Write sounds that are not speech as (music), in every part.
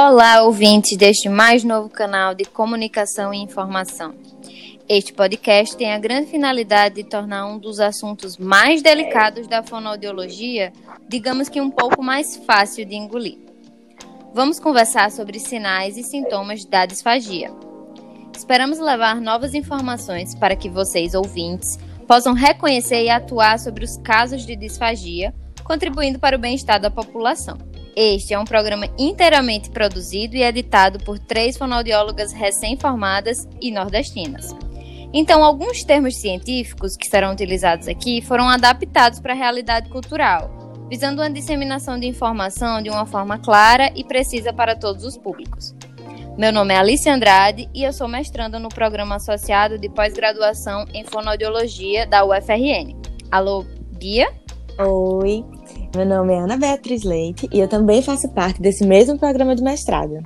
Olá, ouvintes deste mais novo canal de comunicação e informação. Este podcast tem a grande finalidade de tornar um dos assuntos mais delicados da fonoaudiologia, digamos que um pouco mais fácil de engolir. Vamos conversar sobre sinais e sintomas da disfagia. Esperamos levar novas informações para que vocês, ouvintes, possam reconhecer e atuar sobre os casos de disfagia, contribuindo para o bem-estar da população. Este é um programa inteiramente produzido e editado por três fonoaudiólogas recém-formadas e nordestinas. Então, alguns termos científicos que serão utilizados aqui foram adaptados para a realidade cultural, visando uma disseminação de informação de uma forma clara e precisa para todos os públicos. Meu nome é Alice Andrade e eu sou mestranda no programa associado de pós-graduação em fonoaudiologia da UFRN. Alô, Bia? Oi, meu nome é Ana Beatriz Leite e eu também faço parte desse mesmo programa de mestrado.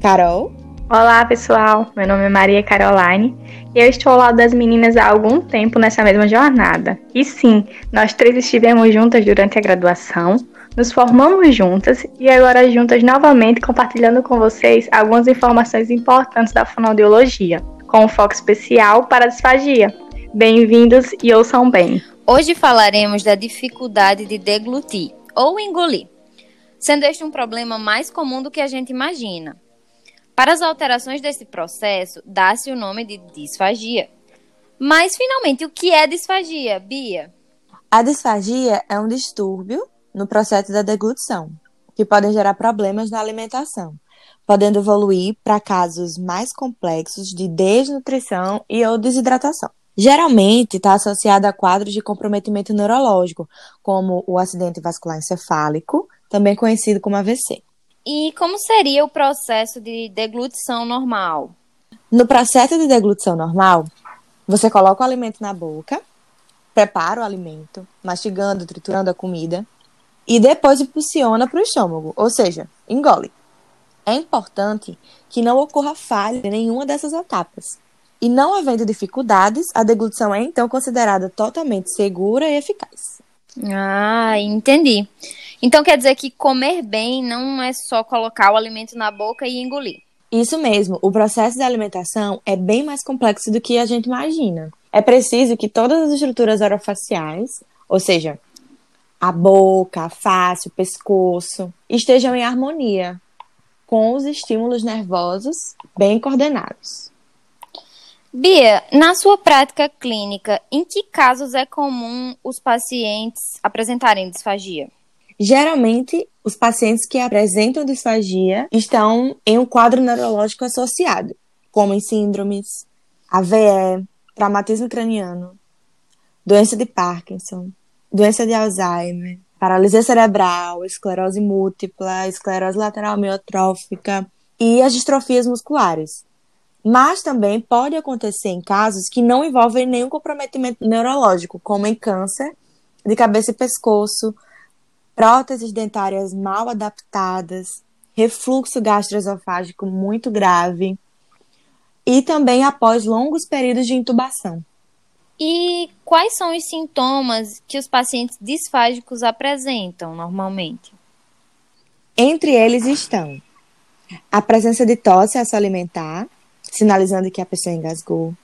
Carol? Olá, pessoal. Meu nome é Maria Caroline e eu estou ao lado das meninas há algum tempo nessa mesma jornada. E sim, nós três estivemos juntas durante a graduação, nos formamos juntas e agora juntas novamente compartilhando com vocês algumas informações importantes da fonoaudiologia, com um foco especial para a disfagia. Bem-vindos e ouçam bem. Hoje falaremos da dificuldade de deglutir ou engolir, sendo este um problema mais comum do que a gente imagina. Para as alterações desse processo, dá-se o nome de disfagia. Mas, finalmente, o que é disfagia, Bia? A disfagia é um distúrbio no processo da deglutição, que podem gerar problemas na alimentação, podendo evoluir para casos mais complexos de desnutrição e ou desidratação. Geralmente está associada a quadros de comprometimento neurológico, como o acidente vascular encefálico, também conhecido como AVC. E como seria o processo de deglutição normal? No processo de deglutição normal, você coloca o alimento na boca, prepara o alimento, mastigando, triturando a comida, e depois impulsiona para o estômago, ou seja, engole. É importante que não ocorra falha em nenhuma dessas etapas. E não havendo dificuldades, a deglutição é então considerada totalmente segura e eficaz. Ah, entendi. Então quer dizer que comer bem não é só colocar o alimento na boca e engolir. Isso mesmo, o processo de alimentação é bem mais complexo do que a gente imagina. É preciso que todas as estruturas orofaciais, ou seja, a boca, a face, o pescoço, estejam em harmonia com os estímulos nervosos bem coordenados. Bia, na sua prática clínica, em que casos é comum os pacientes apresentarem disfagia? Geralmente, os pacientes que apresentam disfagia estão em um quadro neurológico associado, como em síndromes, AVE, traumatismo craniano, doença de Parkinson, doença de Alzheimer, paralisia cerebral, esclerose múltipla, esclerose lateral amiotrófica e as distrofias musculares, mas também pode acontecer em casos que não envolvem nenhum comprometimento neurológico, como em câncer de cabeça e pescoço, próteses dentárias mal adaptadas, refluxo gastroesofágico muito grave e também após longos períodos de intubação. E quais são os sintomas que os pacientes disfágicos apresentam normalmente? Entre eles estão a presença de tosse alimentar, sinalizando que a pessoa engasgou.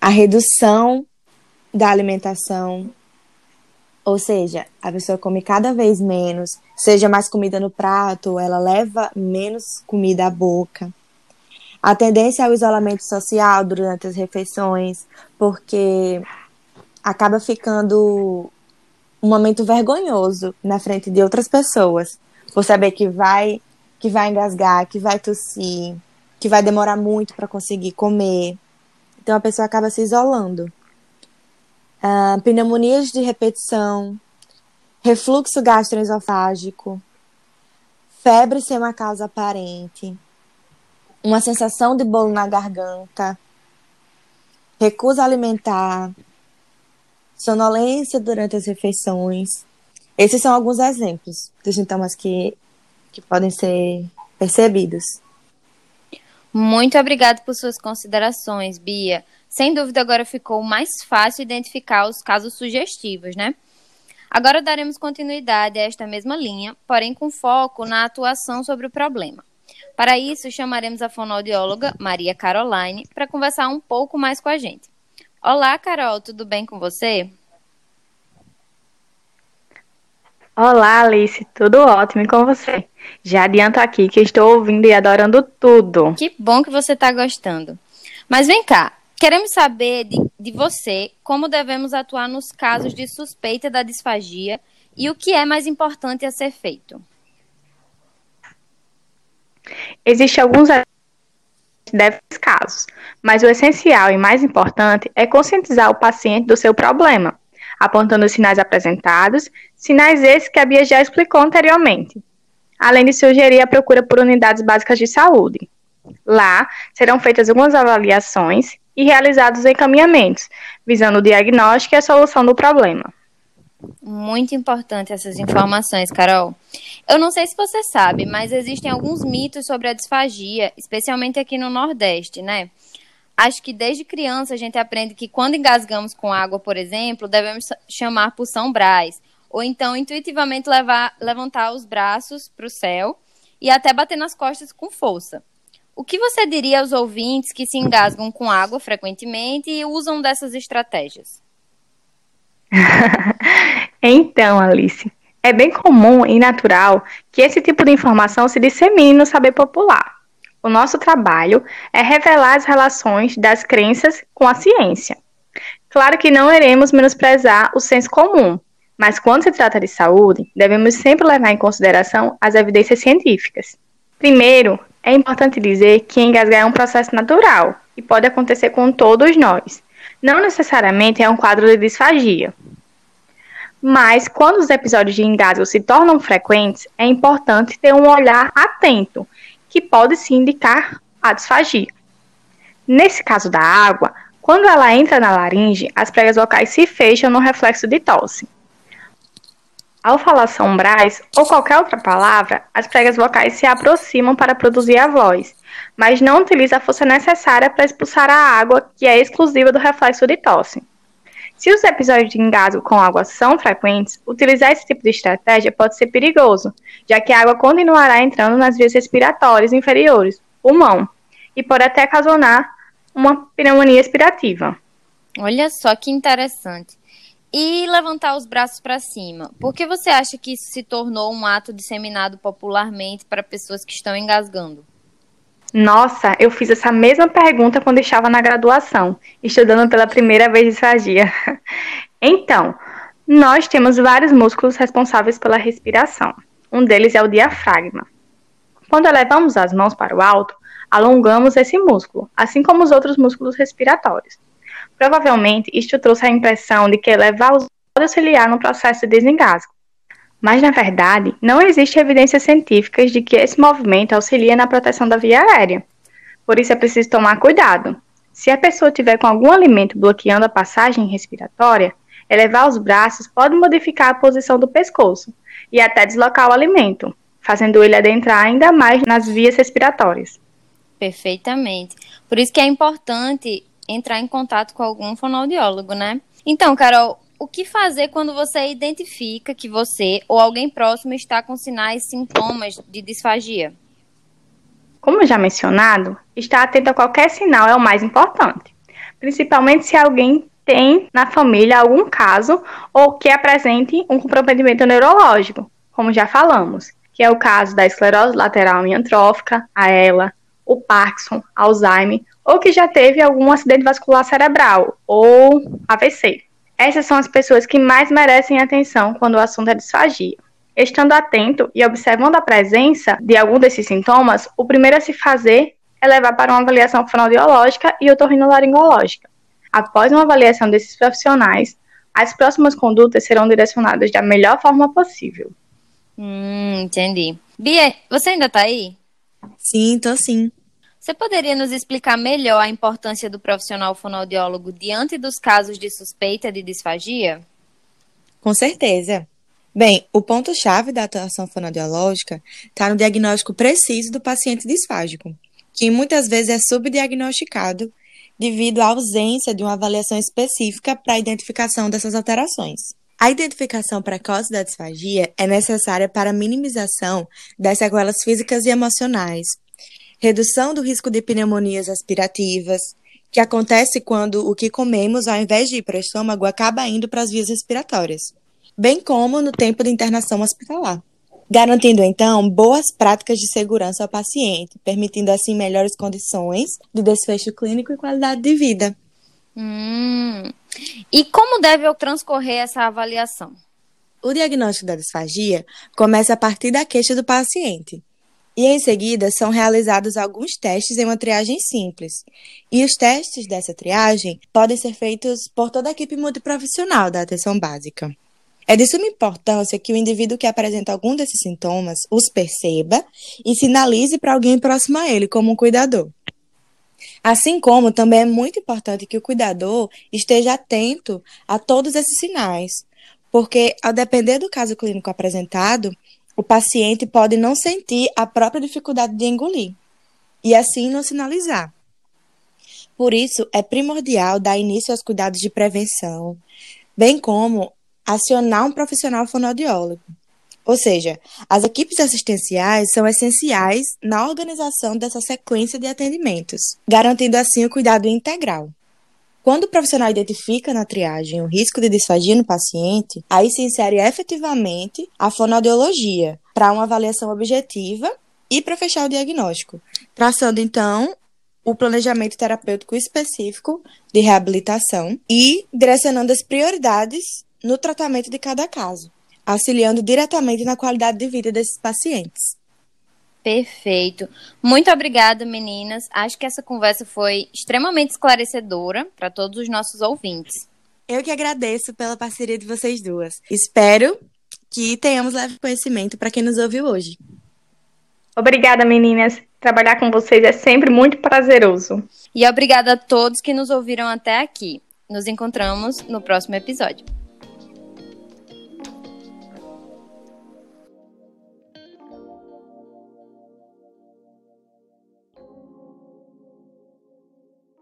A redução da alimentação, ou seja, a pessoa come cada vez menos, seja mais comida no prato, ela leva menos comida à boca. A tendência ao isolamento social durante as refeições, porque acaba ficando um momento vergonhoso na frente de outras pessoas, por saber que vai que vai engasgar, que vai tossir, que vai demorar muito para conseguir comer. Então a pessoa acaba se isolando. Uh, pneumonias de repetição, refluxo gastroesofágico, febre sem uma causa aparente, uma sensação de bolo na garganta, recusa alimentar, sonolência durante as refeições. Esses são alguns exemplos dos sintomas que, que podem ser percebidos. Muito obrigada por suas considerações, Bia. Sem dúvida, agora ficou mais fácil identificar os casos sugestivos, né? Agora daremos continuidade a esta mesma linha, porém com foco na atuação sobre o problema. Para isso, chamaremos a fonoaudióloga Maria Caroline para conversar um pouco mais com a gente. Olá, Carol, tudo bem com você? Olá, Alice, tudo ótimo e com você? Já adianto aqui que estou ouvindo e adorando tudo. Que bom que você está gostando. Mas vem cá, queremos saber de, de você como devemos atuar nos casos de suspeita da disfagia e o que é mais importante a ser feito. Existem alguns desses casos, mas o essencial e mais importante é conscientizar o paciente do seu problema, apontando os sinais apresentados, sinais esses que a Bia já explicou anteriormente, além de sugerir a procura por unidades básicas de saúde. Lá serão feitas algumas avaliações e realizados encaminhamentos, visando o diagnóstico e a solução do problema. Muito importante essas informações, Carol. Eu não sei se você sabe, mas existem alguns mitos sobre a disfagia, especialmente aqui no Nordeste, né? Acho que desde criança a gente aprende que quando engasgamos com água, por exemplo, devemos chamar por São Brás, ou então intuitivamente levar, levantar os braços para o céu e até bater nas costas com força. O que você diria aos ouvintes que se engasgam com água frequentemente e usam dessas estratégias? (laughs) então, Alice, é bem comum e natural que esse tipo de informação se dissemine no saber popular. O nosso trabalho é revelar as relações das crenças com a ciência. Claro que não iremos menosprezar o senso comum, mas quando se trata de saúde, devemos sempre levar em consideração as evidências científicas. Primeiro, é importante dizer que engasgar é um processo natural e pode acontecer com todos nós, não necessariamente é um quadro de disfagia. Mas quando os episódios de engasgo se tornam frequentes, é importante ter um olhar atento, que pode se indicar a disfagia. Nesse caso da água, quando ela entra na laringe, as pregas vocais se fecham no reflexo de tosse. Ao falar sombrais ou qualquer outra palavra, as pregas vocais se aproximam para produzir a voz, mas não utiliza a força necessária para expulsar a água, que é exclusiva do reflexo de tosse. Se os episódios de engasgo com água são frequentes, utilizar esse tipo de estratégia pode ser perigoso, já que a água continuará entrando nas vias respiratórias inferiores, pulmão, e pode até ocasionar uma pneumonia expirativa. Olha só que interessante. E levantar os braços para cima. Por que você acha que isso se tornou um ato disseminado popularmente para pessoas que estão engasgando? Nossa, eu fiz essa mesma pergunta quando estava na graduação, estudando pela primeira vez disfagia. (laughs) Então, nós temos vários músculos responsáveis pela respiração. Um deles é o diafragma. Quando elevamos as mãos para o alto, alongamos esse músculo, assim como os outros músculos respiratórios. Provavelmente, isto trouxe a impressão de que elevar os pode auxiliar no processo de desengasgo. Mas, na verdade, não existe evidências científicas de que esse movimento auxilia na proteção da via aérea. Por isso é preciso tomar cuidado. Se a pessoa tiver com algum alimento bloqueando a passagem respiratória, elevar os braços pode modificar a posição do pescoço e até deslocar o alimento, fazendo ele adentrar ainda mais nas vias respiratórias. Perfeitamente. Por isso que é importante entrar em contato com algum fonoaudiólogo, né? Então, Carol, o que fazer quando você identifica que você ou alguém próximo está com sinais e sintomas de disfagia? Como já mencionado, estar atento a qualquer sinal é o mais importante, principalmente se alguém tem na família algum caso ou que apresente um comprometimento neurológico, como já falamos, que é o caso da esclerose lateral amiotrófica, a ELA, o Parkinson, Alzheimer, ou que já teve algum acidente vascular cerebral ou AVC. Essas são as pessoas que mais merecem atenção quando o assunto é disfagia. Estando atento e observando a presença de algum desses sintomas, o primeiro a se fazer é levar para uma avaliação fonoaudiológica e otorrinolaringológica. Após uma avaliação desses profissionais, as próximas condutas serão direcionadas da melhor forma possível. Hum, entendi. Bia, você ainda está aí? Sim, tô sim. Você poderia nos explicar melhor a importância do profissional fonoaudiólogo diante dos casos de suspeita de disfagia? Com certeza. Bem, o ponto-chave da atuação fonoaudiológica está no diagnóstico preciso do paciente disfágico, que muitas vezes é subdiagnosticado devido à ausência de uma avaliação específica para a identificação dessas alterações. A identificação precoce da disfagia é necessária para a minimização das sequelas físicas e emocionais, redução do risco de pneumonias aspirativas, que acontece quando o que comemos, ao invés de ir para o estômago, acaba indo para as vias respiratórias, bem como no tempo de internação hospitalar. Garantindo, então, boas práticas de segurança ao paciente, permitindo, assim, melhores condições de desfecho clínico e qualidade de vida. Hum. E como deve transcorrer essa avaliação? O diagnóstico da disfagia começa a partir da queixa do paciente. E em seguida são realizados alguns testes em uma triagem simples. E os testes dessa triagem podem ser feitos por toda a equipe multiprofissional da atenção básica. É de suma importância que o indivíduo que apresenta algum desses sintomas os perceba e sinalize para alguém próximo a ele, como um cuidador. Assim como também é muito importante que o cuidador esteja atento a todos esses sinais, porque, ao depender do caso clínico apresentado, o paciente pode não sentir a própria dificuldade de engolir e assim não sinalizar. Por isso, é primordial dar início aos cuidados de prevenção, bem como acionar um profissional fonoaudiólogo. Ou seja, as equipes assistenciais são essenciais na organização dessa sequência de atendimentos, garantindo assim o cuidado integral. Quando o profissional identifica na triagem o risco de disfagia no paciente, aí se insere efetivamente a fonoaudiologia para uma avaliação objetiva e para fechar o diagnóstico, traçando então o planejamento terapêutico específico de reabilitação e direcionando as prioridades no tratamento de cada caso, auxiliando diretamente na qualidade de vida desses pacientes. Perfeito. Muito obrigada, meninas. Acho que essa conversa foi extremamente esclarecedora para todos os nossos ouvintes. Eu que agradeço pela parceria de vocês duas. Espero que tenhamos leve conhecimento para quem nos ouviu hoje. Obrigada, meninas. Trabalhar com vocês é sempre muito prazeroso. E obrigada a todos que nos ouviram até aqui. Nos encontramos no próximo episódio.